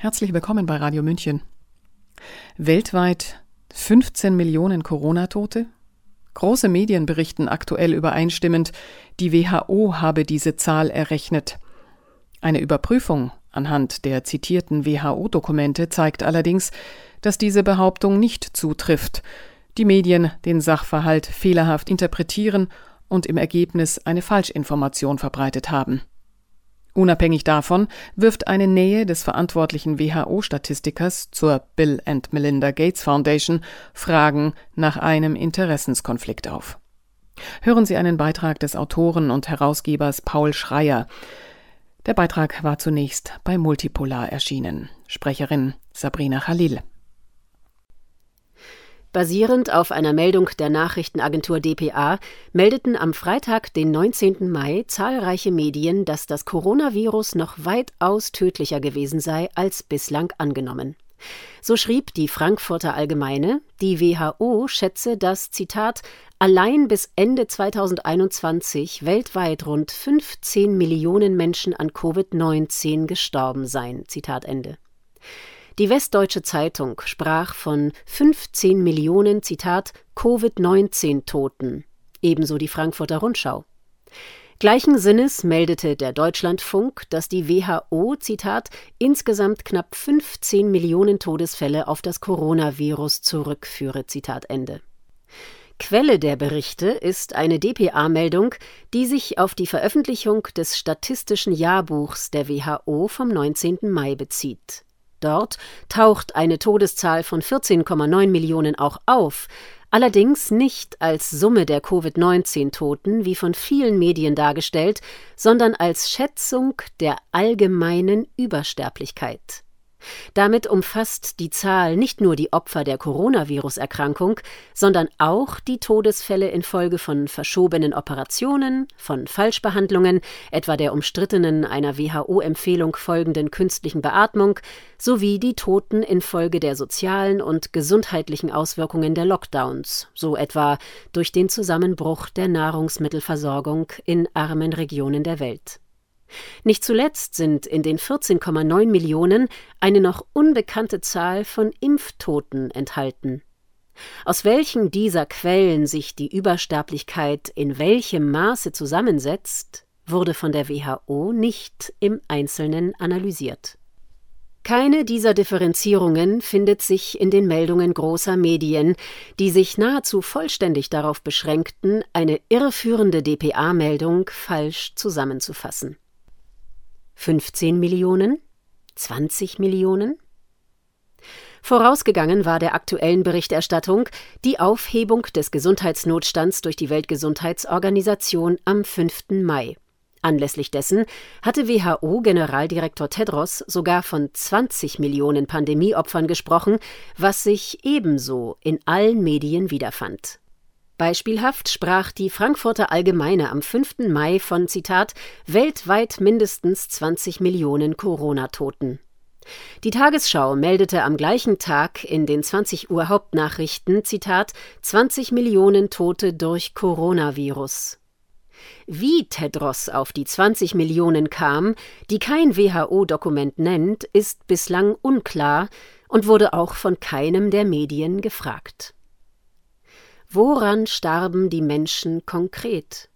Herzlich willkommen bei Radio München. Weltweit 15 Millionen Corona-Tote? Große Medien berichten aktuell übereinstimmend, die WHO habe diese Zahl errechnet. Eine Überprüfung anhand der zitierten WHO-Dokumente zeigt allerdings, dass diese Behauptung nicht zutrifft, die Medien den Sachverhalt fehlerhaft interpretieren und im Ergebnis eine Falschinformation verbreitet haben. Unabhängig davon wirft eine Nähe des verantwortlichen WHO-Statistikers zur Bill and Melinda Gates Foundation Fragen nach einem Interessenskonflikt auf. Hören Sie einen Beitrag des Autoren und Herausgebers Paul Schreier. Der Beitrag war zunächst bei Multipolar erschienen. Sprecherin Sabrina Khalil. Basierend auf einer Meldung der Nachrichtenagentur dpa meldeten am Freitag, den 19. Mai, zahlreiche Medien, dass das Coronavirus noch weitaus tödlicher gewesen sei als bislang angenommen. So schrieb die Frankfurter Allgemeine, die WHO schätze, dass, Zitat, allein bis Ende 2021 weltweit rund 15 Millionen Menschen an Covid-19 gestorben seien. Zitat Ende. Die Westdeutsche Zeitung sprach von 15 Millionen, Zitat, Covid-19-Toten, ebenso die Frankfurter Rundschau. Gleichen Sinnes meldete der Deutschlandfunk, dass die WHO, Zitat, insgesamt knapp 15 Millionen Todesfälle auf das Coronavirus zurückführe, Zitat Ende. Quelle der Berichte ist eine dpa-Meldung, die sich auf die Veröffentlichung des Statistischen Jahrbuchs der WHO vom 19. Mai bezieht. Dort taucht eine Todeszahl von 14,9 Millionen auch auf, allerdings nicht als Summe der Covid-19-Toten, wie von vielen Medien dargestellt, sondern als Schätzung der allgemeinen Übersterblichkeit. Damit umfasst die Zahl nicht nur die Opfer der Coronavirus-Erkrankung, sondern auch die Todesfälle infolge von verschobenen Operationen, von Falschbehandlungen, etwa der umstrittenen einer WHO-Empfehlung folgenden künstlichen Beatmung, sowie die Toten infolge der sozialen und gesundheitlichen Auswirkungen der Lockdowns, so etwa durch den Zusammenbruch der Nahrungsmittelversorgung in armen Regionen der Welt. Nicht zuletzt sind in den 14,9 Millionen eine noch unbekannte Zahl von Impftoten enthalten. Aus welchen dieser Quellen sich die Übersterblichkeit in welchem Maße zusammensetzt, wurde von der WHO nicht im Einzelnen analysiert. Keine dieser Differenzierungen findet sich in den Meldungen großer Medien, die sich nahezu vollständig darauf beschränkten, eine irreführende dpa-Meldung falsch zusammenzufassen. 15 Millionen? 20 Millionen? Vorausgegangen war der aktuellen Berichterstattung die Aufhebung des Gesundheitsnotstands durch die Weltgesundheitsorganisation am 5. Mai. Anlässlich dessen hatte WHO-Generaldirektor Tedros sogar von 20 Millionen Pandemieopfern gesprochen, was sich ebenso in allen Medien wiederfand. Beispielhaft sprach die Frankfurter Allgemeine am 5. Mai von Zitat weltweit mindestens 20 Millionen Corona-Toten. Die Tagesschau meldete am gleichen Tag in den 20 Uhr Hauptnachrichten Zitat 20 Millionen Tote durch Coronavirus. Wie Tedros auf die 20 Millionen kam, die kein WHO-Dokument nennt, ist bislang unklar und wurde auch von keinem der Medien gefragt. Woran starben die Menschen konkret?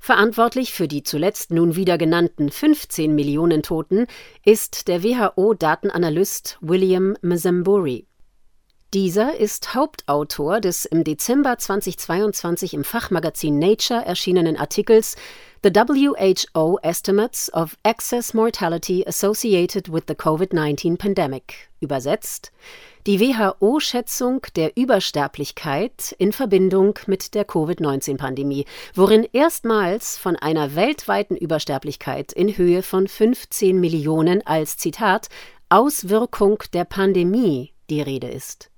Verantwortlich für die zuletzt nun wieder genannten 15 Millionen Toten ist der WHO-Datenanalyst William Mzamburi. Dieser ist Hauptautor des im Dezember 2022 im Fachmagazin Nature erschienenen Artikels The WHO Estimates of Excess Mortality Associated with the COVID-19 Pandemic, übersetzt die WHO-Schätzung der Übersterblichkeit in Verbindung mit der Covid-19-Pandemie, worin erstmals von einer weltweiten Übersterblichkeit in Höhe von 15 Millionen als Zitat Auswirkung der Pandemie die Rede ist.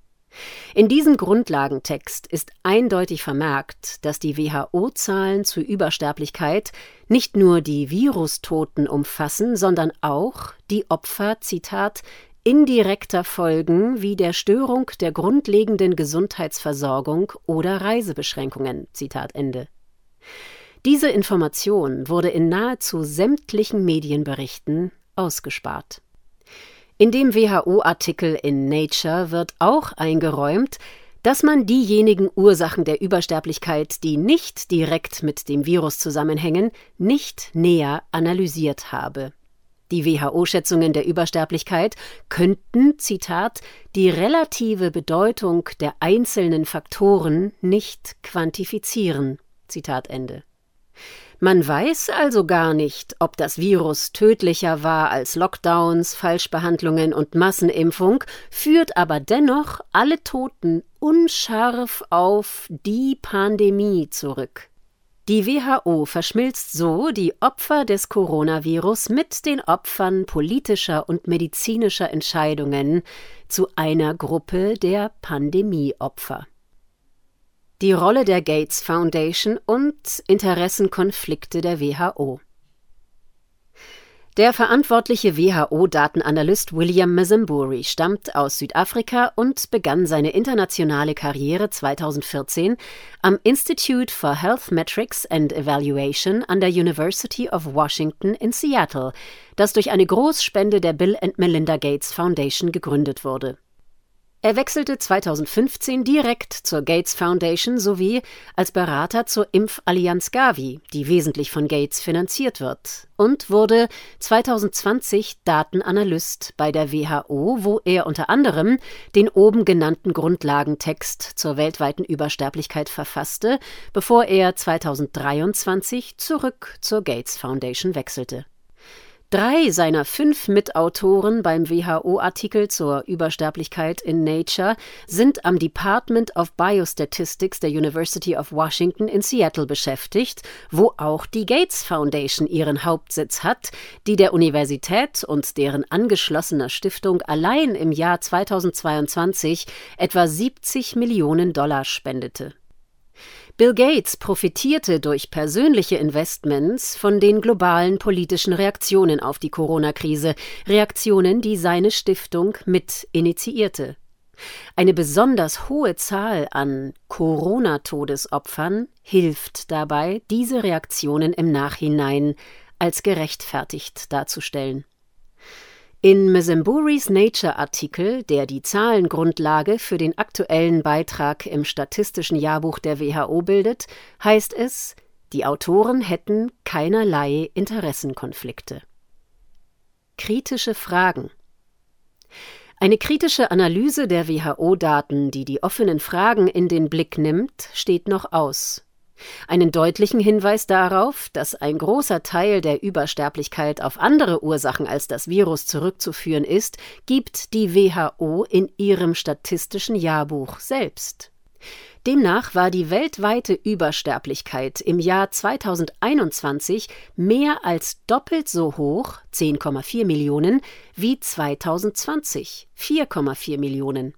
In diesem Grundlagentext ist eindeutig vermerkt, dass die WHO-Zahlen zur Übersterblichkeit nicht nur die Virustoten umfassen, sondern auch die Opfer, Zitat, indirekter Folgen wie der Störung der grundlegenden Gesundheitsversorgung oder Reisebeschränkungen. Zitat Ende. Diese Information wurde in nahezu sämtlichen Medienberichten ausgespart. In dem WHO-Artikel in Nature wird auch eingeräumt, dass man diejenigen Ursachen der Übersterblichkeit, die nicht direkt mit dem Virus zusammenhängen, nicht näher analysiert habe. Die WHO-Schätzungen der Übersterblichkeit könnten, Zitat, die relative Bedeutung der einzelnen Faktoren nicht quantifizieren. Zitat Ende. Man weiß also gar nicht, ob das Virus tödlicher war als Lockdowns, Falschbehandlungen und Massenimpfung, führt aber dennoch alle Toten unscharf auf die Pandemie zurück. Die WHO verschmilzt so die Opfer des Coronavirus mit den Opfern politischer und medizinischer Entscheidungen zu einer Gruppe der Pandemieopfer die Rolle der Gates Foundation und Interessenkonflikte der WHO. Der verantwortliche WHO-Datenanalyst William Mazamburi stammt aus Südafrika und begann seine internationale Karriere 2014 am Institute for Health Metrics and Evaluation an der University of Washington in Seattle, das durch eine Großspende der Bill and Melinda Gates Foundation gegründet wurde er wechselte 2015 direkt zur Gates Foundation sowie als Berater zur Impfallianz Gavi, die wesentlich von Gates finanziert wird, und wurde 2020 Datenanalyst bei der WHO, wo er unter anderem den oben genannten Grundlagentext zur weltweiten Übersterblichkeit verfasste, bevor er 2023 zurück zur Gates Foundation wechselte Drei seiner fünf Mitautoren beim WHO-Artikel zur Übersterblichkeit in Nature sind am Department of Biostatistics der University of Washington in Seattle beschäftigt, wo auch die Gates Foundation ihren Hauptsitz hat, die der Universität und deren angeschlossener Stiftung allein im Jahr 2022 etwa 70 Millionen Dollar spendete. Bill Gates profitierte durch persönliche Investments von den globalen politischen Reaktionen auf die Corona-Krise, Reaktionen, die seine Stiftung mit initiierte. Eine besonders hohe Zahl an Corona-Todesopfern hilft dabei, diese Reaktionen im Nachhinein als gerechtfertigt darzustellen. In Mesemburis Nature-Artikel, der die Zahlengrundlage für den aktuellen Beitrag im Statistischen Jahrbuch der WHO bildet, heißt es, die Autoren hätten keinerlei Interessenkonflikte. Kritische Fragen Eine kritische Analyse der WHO-Daten, die die offenen Fragen in den Blick nimmt, steht noch aus. Einen deutlichen Hinweis darauf, dass ein großer Teil der Übersterblichkeit auf andere Ursachen als das Virus zurückzuführen ist, gibt die WHO in ihrem statistischen Jahrbuch selbst. Demnach war die weltweite Übersterblichkeit im Jahr 2021 mehr als doppelt so hoch, 10,4 Millionen, wie 2020, 4,4 Millionen.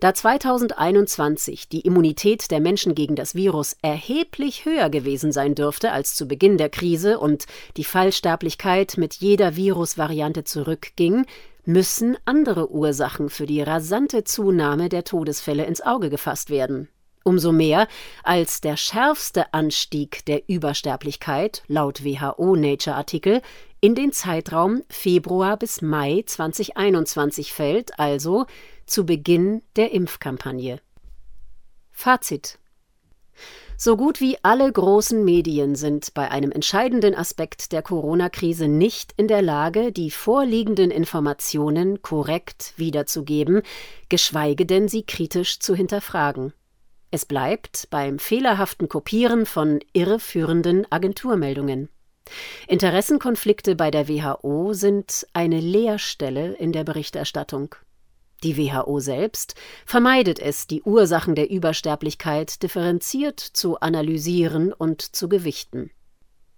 Da 2021 die Immunität der Menschen gegen das Virus erheblich höher gewesen sein dürfte als zu Beginn der Krise und die Fallsterblichkeit mit jeder Virusvariante zurückging, müssen andere Ursachen für die rasante Zunahme der Todesfälle ins Auge gefasst werden. Umso mehr, als der schärfste Anstieg der Übersterblichkeit laut WHO Nature Artikel in den Zeitraum Februar bis Mai 2021 fällt, also zu Beginn der Impfkampagne. Fazit so gut wie alle großen Medien sind bei einem entscheidenden Aspekt der Corona-Krise nicht in der Lage, die vorliegenden Informationen korrekt wiederzugeben, geschweige denn sie kritisch zu hinterfragen. Es bleibt beim fehlerhaften Kopieren von irreführenden Agenturmeldungen. Interessenkonflikte bei der WHO sind eine Leerstelle in der Berichterstattung. Die WHO selbst vermeidet es, die Ursachen der Übersterblichkeit differenziert zu analysieren und zu gewichten.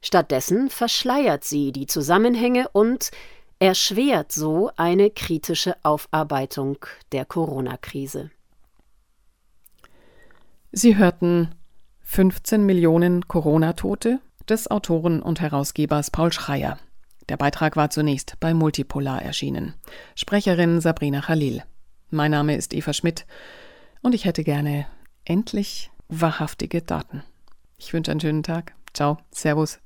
Stattdessen verschleiert sie die Zusammenhänge und erschwert so eine kritische Aufarbeitung der Corona-Krise. Sie hörten 15 Millionen Corona-Tote des Autoren und Herausgebers Paul Schreier. Der Beitrag war zunächst bei Multipolar erschienen. Sprecherin Sabrina Khalil. Mein Name ist Eva Schmidt und ich hätte gerne endlich wahrhaftige Daten. Ich wünsche einen schönen Tag. Ciao, Servus.